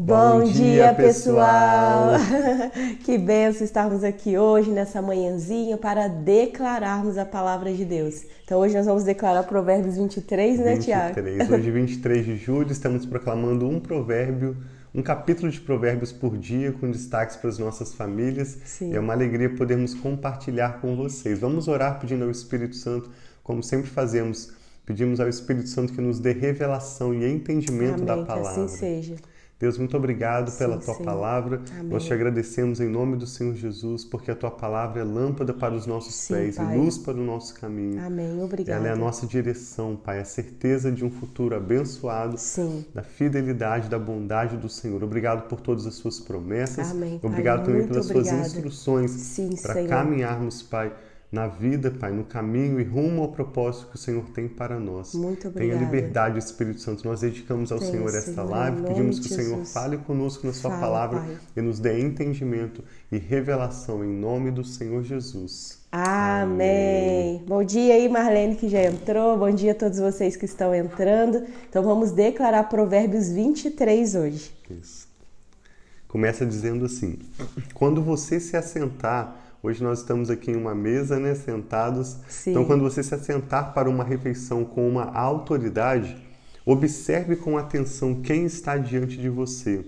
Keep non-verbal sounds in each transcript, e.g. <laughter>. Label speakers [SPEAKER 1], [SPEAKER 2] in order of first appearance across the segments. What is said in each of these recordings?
[SPEAKER 1] Bom, dia, pessoal! <laughs> que benção estarmos aqui hoje, nessa manhãzinha, para declararmos a palavra de Deus. Então, hoje nós vamos declarar Provérbios 23, né,
[SPEAKER 2] 23.
[SPEAKER 1] Tiago?
[SPEAKER 2] Hoje, 23 de julho, estamos proclamando um provérbio, um capítulo de provérbios por dia, com destaques para as nossas famílias.
[SPEAKER 1] Sim.
[SPEAKER 2] É uma alegria podermos compartilhar com vocês. Vamos orar pedindo ao Espírito Santo, como sempre fazemos. Pedimos ao Espírito Santo que nos dê revelação e entendimento
[SPEAKER 1] Amém,
[SPEAKER 2] da
[SPEAKER 1] que
[SPEAKER 2] palavra.
[SPEAKER 1] assim seja.
[SPEAKER 2] Deus, muito obrigado pela
[SPEAKER 1] Sim,
[SPEAKER 2] tua
[SPEAKER 1] Senhor.
[SPEAKER 2] palavra.
[SPEAKER 1] Amém.
[SPEAKER 2] Nós te agradecemos em nome do Senhor Jesus, porque a tua palavra é lâmpada para os nossos
[SPEAKER 1] Sim,
[SPEAKER 2] pés
[SPEAKER 1] Pai.
[SPEAKER 2] e luz para o nosso caminho.
[SPEAKER 1] Amém. Obrigada.
[SPEAKER 2] Ela é a nossa direção, Pai, a certeza de um futuro abençoado,
[SPEAKER 1] Sim.
[SPEAKER 2] da fidelidade, da bondade do Senhor. Obrigado por todas as suas promessas.
[SPEAKER 1] Amém.
[SPEAKER 2] Obrigado também
[SPEAKER 1] Muito
[SPEAKER 2] pelas suas instruções
[SPEAKER 1] Sim,
[SPEAKER 2] para caminharmos, Pai, na vida, Pai, no caminho e rumo ao propósito que o Senhor tem para nós.
[SPEAKER 1] Muito
[SPEAKER 2] Tenha
[SPEAKER 1] obrigada.
[SPEAKER 2] liberdade, Espírito Santo. Nós dedicamos ao
[SPEAKER 1] Tenha,
[SPEAKER 2] Senhor esta
[SPEAKER 1] Senhor,
[SPEAKER 2] live, pedimos que o Senhor
[SPEAKER 1] Jesus.
[SPEAKER 2] fale conosco na Sua
[SPEAKER 1] Fala,
[SPEAKER 2] palavra
[SPEAKER 1] Pai.
[SPEAKER 2] e nos dê entendimento e revelação em nome do Senhor Jesus.
[SPEAKER 1] Amém. Bom dia aí, Marlene, que já entrou. Bom dia a todos vocês que estão entrando. Então, vamos declarar Provérbios 23 hoje.
[SPEAKER 2] Isso. Começa dizendo assim: quando você se assentar, hoje nós estamos aqui em uma mesa, né, sentados.
[SPEAKER 1] Sim.
[SPEAKER 2] Então, quando você se assentar para uma refeição com uma autoridade, observe com atenção quem está diante de você.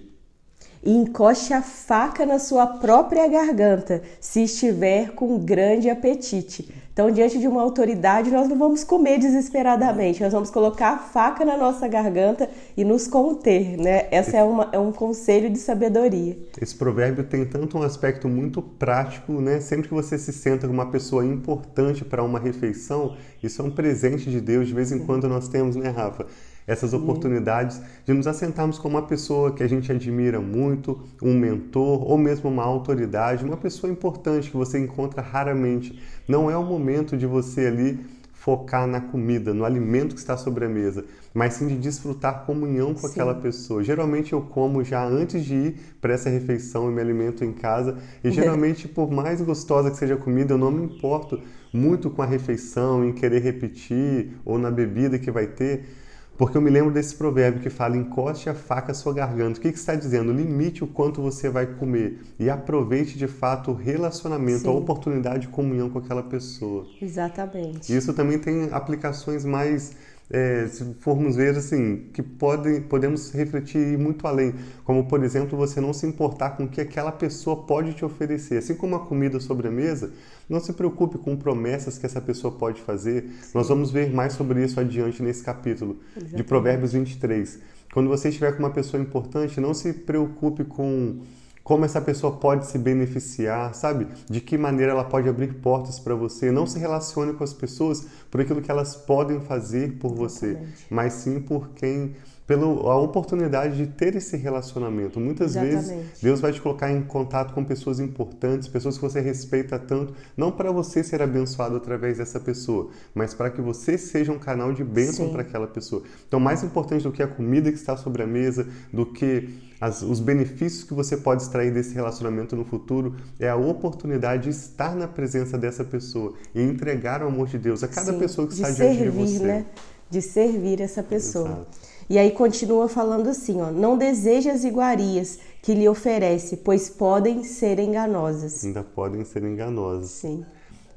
[SPEAKER 1] e encoste a faca na sua própria garganta, se estiver com grande apetite. Então, diante de uma autoridade, nós não vamos comer desesperadamente, nós vamos colocar a faca na nossa garganta e nos conter, né? Essa é, é um conselho de sabedoria.
[SPEAKER 2] Esse provérbio tem tanto um aspecto muito prático, né? Sempre que você se senta com uma pessoa importante para uma refeição, isso é um presente de Deus. De vez em quando nós temos, né, Rafa? Essas oportunidades de nos assentarmos com uma pessoa que a gente admira muito, um mentor ou mesmo uma autoridade, uma pessoa importante que você encontra raramente. Não é o momento de você ali focar na comida, no alimento que está sobre a mesa, mas sim de desfrutar comunhão com
[SPEAKER 1] Sim.
[SPEAKER 2] aquela pessoa. Geralmente eu como já antes de ir para essa refeição e me alimento em casa. E <laughs> geralmente, por mais gostosa que seja a comida, eu não me importo muito com a refeição, em querer repetir ou na bebida que vai ter. Porque eu me lembro desse provérbio que fala: encoste a faca à sua garganta. O que, que está dizendo? Limite o quanto você vai comer e aproveite de fato o relacionamento, a
[SPEAKER 1] Sim.
[SPEAKER 2] oportunidade de comunhão com aquela pessoa.
[SPEAKER 1] Exatamente.
[SPEAKER 2] Isso também tem aplicações mais, é, se formos ver assim, que podem, podemos refletir muito além. Como, por exemplo, você não se importar com o que aquela pessoa pode te oferecer. Assim como a comida sobre a mesa, não se preocupe com promessas que essa pessoa pode fazer. Nós vamos ver mais sobre isso adiante nesse capítulo de
[SPEAKER 1] Exatamente.
[SPEAKER 2] Provérbios 23. Quando você estiver com uma pessoa importante, não se preocupe com como essa pessoa pode se beneficiar, sabe? De que maneira ela pode abrir portas para você. Não se relacione com as pessoas por aquilo que elas podem fazer por você,
[SPEAKER 1] Exatamente.
[SPEAKER 2] mas sim por quem pela oportunidade de ter esse relacionamento. Muitas vezes
[SPEAKER 1] Exatamente.
[SPEAKER 2] Deus vai te colocar em contato com pessoas importantes, pessoas que você respeita tanto, não para você ser abençoado através dessa pessoa, mas para que você seja um canal de bênção para aquela pessoa. Então, mais importante do que a comida que está sobre a mesa, do que as- os benefícios que você pode extrair desse relacionamento no futuro, é a oportunidade de estar na presença dessa pessoa e entregar o amor de Deus a cada
[SPEAKER 1] Sim,
[SPEAKER 2] pessoa que está diante
[SPEAKER 1] servir,
[SPEAKER 2] de você.
[SPEAKER 1] né? De servir essa pessoa.
[SPEAKER 2] Exato.
[SPEAKER 1] E aí continua falando assim, ó, não deseje as iguarias que lhe oferece, pois podem ser enganosas.
[SPEAKER 2] Ainda podem ser enganosas.
[SPEAKER 1] Sim.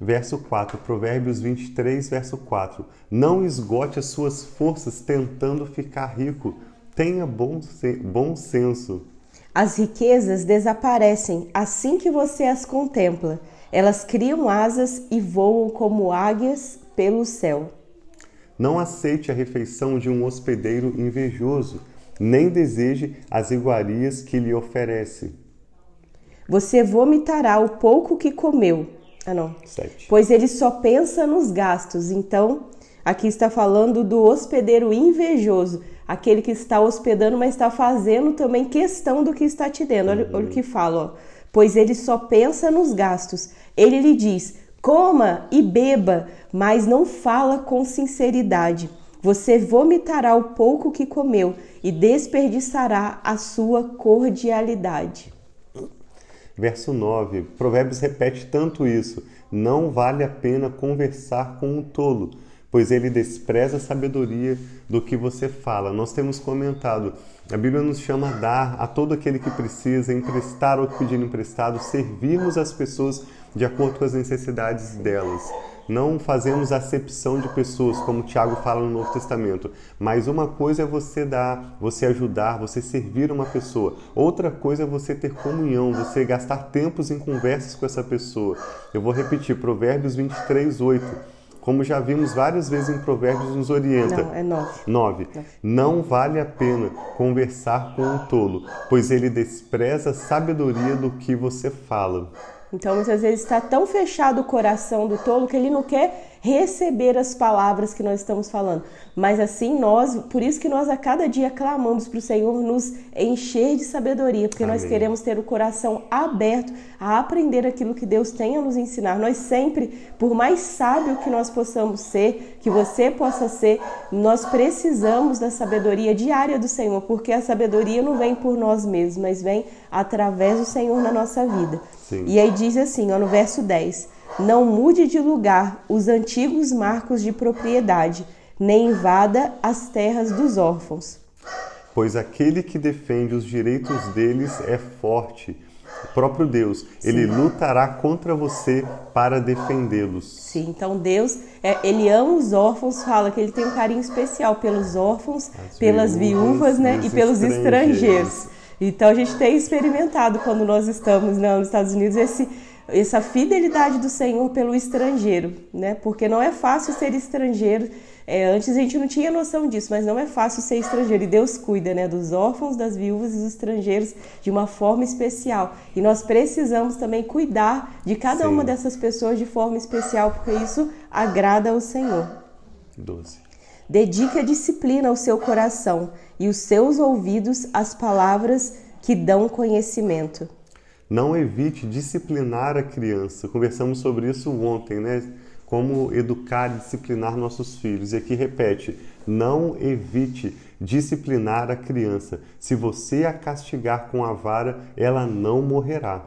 [SPEAKER 2] Verso 4, Provérbios 23, verso 4. Não esgote as suas forças tentando ficar rico. Tenha bom, bom senso.
[SPEAKER 1] As riquezas desaparecem assim que você as contempla. Elas criam asas e voam como águias pelo céu.
[SPEAKER 2] Não aceite a refeição de um hospedeiro invejoso, nem deseje as iguarias que lhe oferece.
[SPEAKER 1] Você vomitará o pouco que comeu. Ah, não.
[SPEAKER 2] 7.
[SPEAKER 1] Pois ele só pensa nos gastos. Então, aqui está falando do hospedeiro invejoso, aquele que está hospedando, mas está fazendo também questão do que está te dando. Olha, olha o que fala, ó. Pois ele só pensa nos gastos. Ele lhe diz: coma e beba, mas não fala com sinceridade. Você vomitará o pouco que comeu e desperdiçará a sua cordialidade.
[SPEAKER 2] Verso 9. Provérbios repete tanto isso. Não vale a pena conversar com um tolo, pois ele despreza a sabedoria do que você fala. Nós temos comentado A Bíblia nos chama a dar a todo aquele que precisa, emprestar que pedir emprestado, servirmos as pessoas de acordo com as necessidades delas. Não fazemos acepção de pessoas, como Tiago fala no Novo Testamento. Mas uma coisa é você dar, você ajudar, você servir uma pessoa. Outra coisa é você ter comunhão, você gastar tempos em conversas com essa pessoa. Eu vou repetir, Provérbios 23, 8 como já vimos várias vezes em Provérbios, nos orienta.
[SPEAKER 1] Não, é nove.
[SPEAKER 2] Nove. Não vale a pena conversar com um tolo, pois ele despreza a sabedoria do que você fala.
[SPEAKER 1] Então, muitas vezes está tão fechado o coração do tolo que ele não quer receber as palavras que nós estamos falando. Mas assim nós, por isso que nós a cada dia clamamos para o Senhor nos encher de sabedoria, porque Amém. nós queremos ter o coração aberto a aprender aquilo que Deus tem a nos ensinar. Nós sempre, por mais sábio que nós possamos ser, que você possa ser, nós precisamos da sabedoria diária do Senhor, porque a sabedoria não vem por nós mesmos, mas vem através do Senhor na nossa vida. Sim. E aí diz assim, ó, no verso 10: Não mude de lugar os antigos marcos de propriedade, nem invada as terras dos órfãos.
[SPEAKER 2] Pois aquele que defende os direitos deles é forte. O próprio Deus, Sim. ele lutará contra você para defendê-los.
[SPEAKER 1] Sim, então Deus, é, ele ama os órfãos, fala que ele tem um carinho especial pelos órfãos, As pelas viúvas, viúvas né, e pelos estrangeiros. estrangeiros. Então a gente tem experimentado quando nós estamos né, nos Estados Unidos esse, essa fidelidade do Senhor pelo estrangeiro, né? Porque não é fácil ser estrangeiro. É, antes a gente não tinha noção disso, mas não é fácil ser estrangeiro. E Deus cuida né, dos órfãos, das viúvas e dos estrangeiros de uma forma especial. E nós precisamos também cuidar de cada Sim. uma dessas pessoas de forma especial, porque isso agrada ao Senhor.
[SPEAKER 2] 12.
[SPEAKER 1] Dedique a disciplina ao seu coração e os seus ouvidos às palavras que dão conhecimento.
[SPEAKER 2] Não evite disciplinar a criança. Conversamos sobre isso ontem, né? Como educar e disciplinar nossos filhos. E aqui repete: não evite disciplinar a criança. Se você a castigar com a vara, ela não morrerá.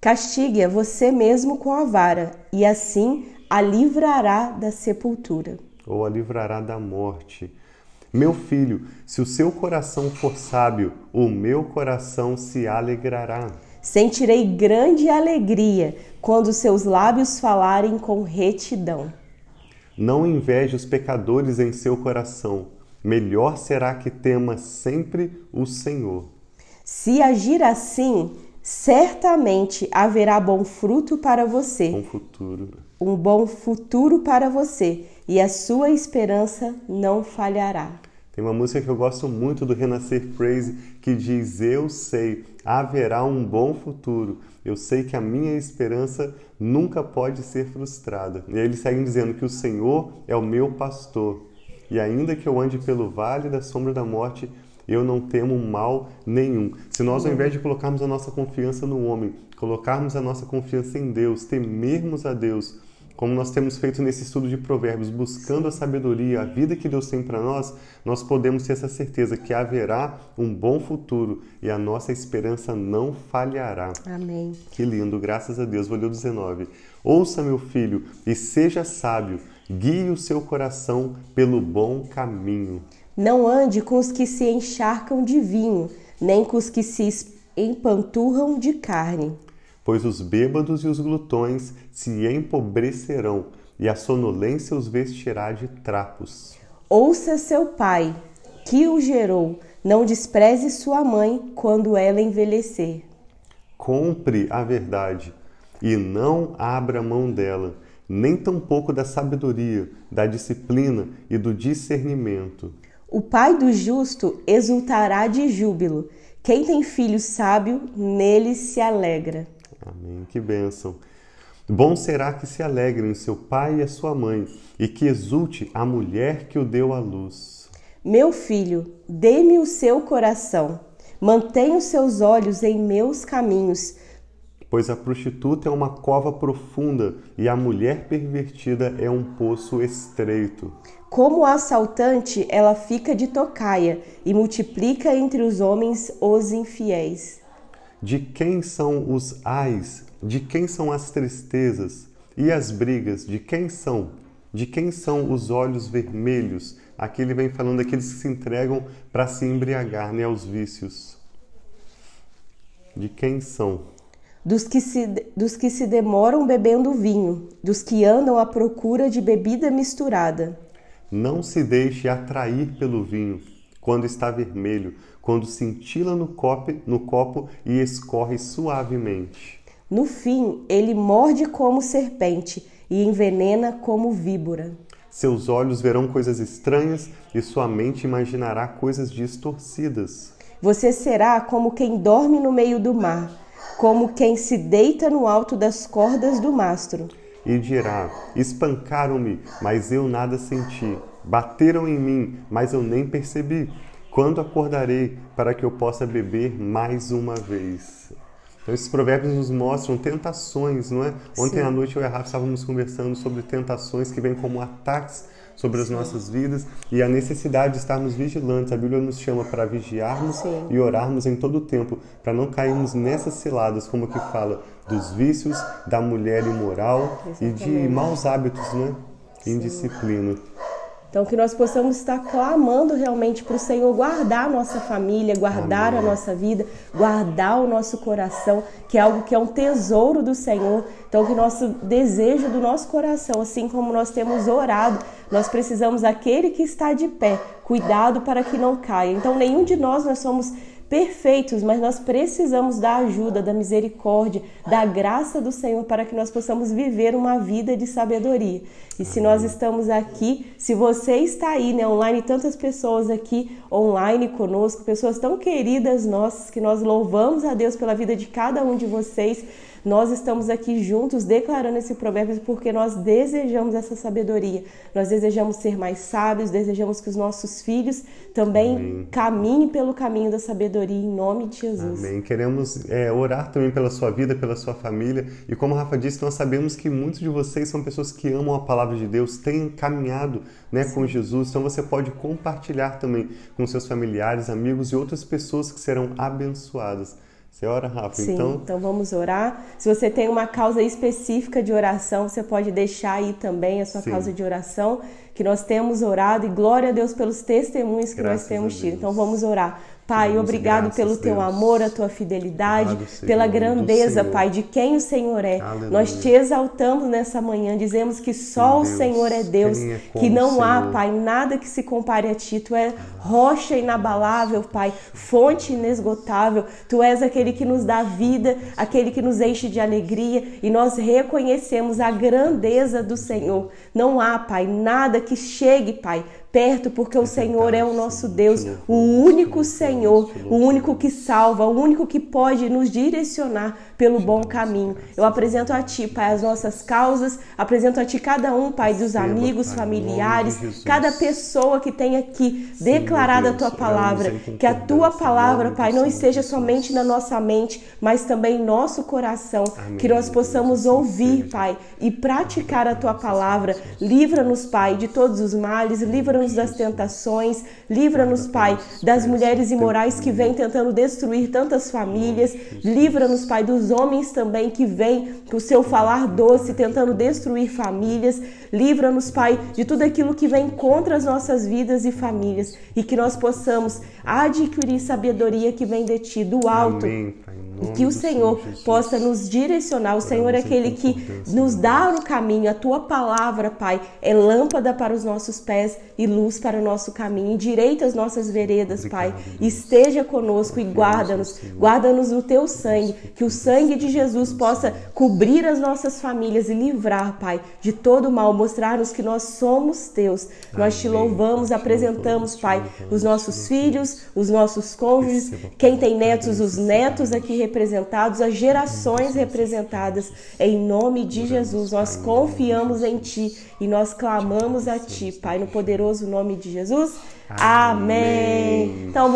[SPEAKER 1] Castigue a você mesmo com a vara, e assim a livrará da sepultura
[SPEAKER 2] ou a livrará da morte. Meu filho, se o seu coração for sábio, o meu coração se alegrará.
[SPEAKER 1] Sentirei grande alegria quando seus lábios falarem com retidão.
[SPEAKER 2] Não inveje os pecadores em seu coração. Melhor será que tema sempre o Senhor.
[SPEAKER 1] Se agir assim, certamente haverá bom fruto para você.
[SPEAKER 2] Bom futuro.
[SPEAKER 1] Um bom futuro para você e a sua esperança não falhará.
[SPEAKER 2] Tem uma música que eu gosto muito do Renascer Praise que diz: Eu sei, haverá um bom futuro. Eu sei que a minha esperança nunca pode ser frustrada. E aí eles seguem dizendo que o Senhor é o meu pastor. E ainda que eu ande pelo vale da sombra da morte, eu não temo mal nenhum. Se nós, ao invés de colocarmos a nossa confiança no homem, colocarmos a nossa confiança em Deus, temermos a Deus, como nós temos feito nesse estudo de Provérbios, buscando a sabedoria, a vida que Deus tem para nós, nós podemos ter essa certeza que haverá um bom futuro e a nossa esperança não falhará.
[SPEAKER 1] Amém.
[SPEAKER 2] Que lindo, graças a Deus. O 19. Ouça, meu filho, e seja sábio, guie o seu coração pelo bom caminho.
[SPEAKER 1] Não ande com os que se encharcam de vinho, nem com os que se empanturram de carne
[SPEAKER 2] pois os bêbados e os glutões se empobrecerão, e a sonolência os vestirá de trapos.
[SPEAKER 1] Ouça seu pai, que o gerou, não despreze sua mãe quando ela envelhecer.
[SPEAKER 2] Compre a verdade e não abra mão dela, nem tampouco da sabedoria, da disciplina e do discernimento.
[SPEAKER 1] O pai do justo exultará de júbilo. Quem tem filho sábio, nele se alegra.
[SPEAKER 2] Amém. Que bênção. Bom será que se alegrem seu pai e a sua mãe, e que exulte a mulher que o deu à luz.
[SPEAKER 1] Meu filho, dê-me o seu coração, mantenha os seus olhos em meus caminhos.
[SPEAKER 2] Pois a prostituta é uma cova profunda e a mulher pervertida é um poço estreito.
[SPEAKER 1] Como assaltante, ela fica de tocaia e multiplica entre os homens os infiéis.
[SPEAKER 2] De quem são os ais? De quem são as tristezas? E as brigas? De quem são? De quem são os olhos vermelhos? Aqui ele vem falando daqueles que se entregam para se embriagar né, aos vícios. De quem são?
[SPEAKER 1] Dos que, se, dos que se demoram bebendo vinho, dos que andam à procura de bebida misturada.
[SPEAKER 2] Não se deixe atrair pelo vinho, quando está vermelho, quando cintila no copo, no copo e escorre suavemente.
[SPEAKER 1] No fim, ele morde como serpente e envenena como víbora.
[SPEAKER 2] Seus olhos verão coisas estranhas e sua mente imaginará coisas distorcidas.
[SPEAKER 1] Você será como quem dorme no meio do mar, como quem se deita no alto das cordas do mastro.
[SPEAKER 2] E dirá: Espancaram-me, mas eu nada senti. Bateram em mim, mas eu nem percebi. Quando acordarei para que eu possa beber mais uma vez? Então, esses provérbios nos mostram tentações, não é? Ontem Sim. à noite eu e a Rafa estávamos conversando sobre tentações que vêm como ataques sobre as Sim. nossas vidas e a necessidade de estarmos vigilantes. A Bíblia nos chama para vigiarmos Sim. e orarmos em todo o tempo, para não cairmos nessas ciladas, como que fala, dos vícios, da mulher imoral Exatamente. e de maus hábitos, né? Indisciplina.
[SPEAKER 1] Então, que nós possamos estar clamando realmente para o Senhor guardar a nossa família, guardar Amém. a nossa vida, guardar o nosso coração, que é algo que é um tesouro do Senhor. Então, que nosso desejo do nosso coração, assim como nós temos orado, nós precisamos aquele que está de pé, cuidado para que não caia. Então, nenhum de nós nós somos perfeitos, mas nós precisamos da ajuda, da misericórdia, da graça do Senhor para que nós possamos viver uma vida de sabedoria. E se nós estamos aqui, se você está aí, né, online, tantas pessoas aqui online conosco, pessoas tão queridas nossas, que nós louvamos a Deus pela vida de cada um de vocês. Nós estamos aqui juntos declarando esse provérbio porque nós desejamos essa sabedoria. Nós desejamos ser mais sábios, desejamos que os nossos filhos também Amém. caminhem pelo caminho da sabedoria em nome de Jesus.
[SPEAKER 2] Amém. Queremos é, orar também pela sua vida, pela sua família. E como a Rafa disse, nós sabemos que muitos de vocês são pessoas que amam a palavra de Deus, têm caminhado né, com Jesus. Então você pode compartilhar também com seus familiares, amigos e outras pessoas que serão abençoadas. Você ora, Rafa?
[SPEAKER 1] Sim,
[SPEAKER 2] então...
[SPEAKER 1] então vamos orar. Se você tem uma causa específica de oração, você pode deixar aí também a sua Sim. causa de oração, que nós temos orado e glória a Deus pelos testemunhos que Graças nós temos tido. Então vamos orar. Pai, obrigado pelo teu Deus. amor, a tua fidelidade, Senhor, pela grandeza, Pai, de quem o Senhor é. Aleluia. Nós te exaltamos nessa manhã, dizemos que só Deus, o Senhor é Deus, é que não há, Pai, nada que se compare a ti. Tu és rocha inabalável, Pai, fonte inesgotável. Tu és aquele que nos dá vida, aquele que nos enche de alegria e nós reconhecemos a grandeza do Senhor. Não há, Pai, nada que chegue, Pai, perto, porque o Senhor é o nosso Deus, o único Senhor, o único que salva, o único que pode nos direcionar pelo bom caminho. Eu apresento a Ti, Pai, as nossas causas, apresento a Ti cada um, Pai, dos amigos, familiares, cada pessoa que tem aqui declarado a Tua palavra, que a Tua palavra, Pai, não esteja somente na nossa mente, mas também em nosso coração, que nós possamos ouvir, Pai, e praticar a Tua palavra. Livra-nos, Pai, de todos os males, livra-nos livra-nos das tentações, livra-nos, Pai, das mulheres imorais que vêm tentando destruir tantas famílias, livra-nos, Pai, dos homens também que vêm com o seu falar doce tentando destruir famílias, livra-nos, Pai, de tudo aquilo que vem contra as nossas vidas e famílias e que nós possamos adquirir sabedoria que vem de Ti, do alto. Amém, e que o Senhor possa nos direcionar. O Senhor é aquele que nos dá o caminho. A tua palavra, Pai, é lâmpada para os nossos pés e luz para o nosso caminho. Endireita as nossas veredas, Pai. Esteja conosco e guarda-nos. Guarda-nos no teu sangue. Que o sangue de Jesus possa cobrir as nossas famílias e livrar, Pai, de todo mal. Mostrar-nos que nós somos teus. Nós te louvamos, apresentamos, Pai, os nossos filhos, os nossos cônjuges, quem tem netos, os netos aqui representados, as gerações representadas. Em nome de Jesus, nós confiamos em Ti e nós clamamos a Ti, Pai, no poderoso nome de Jesus. Amém. Então,